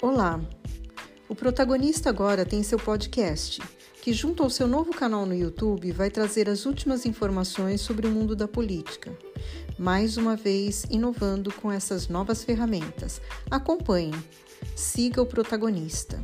Olá! O protagonista agora tem seu podcast, que, junto ao seu novo canal no YouTube, vai trazer as últimas informações sobre o mundo da política. Mais uma vez, inovando com essas novas ferramentas. Acompanhe, siga o protagonista.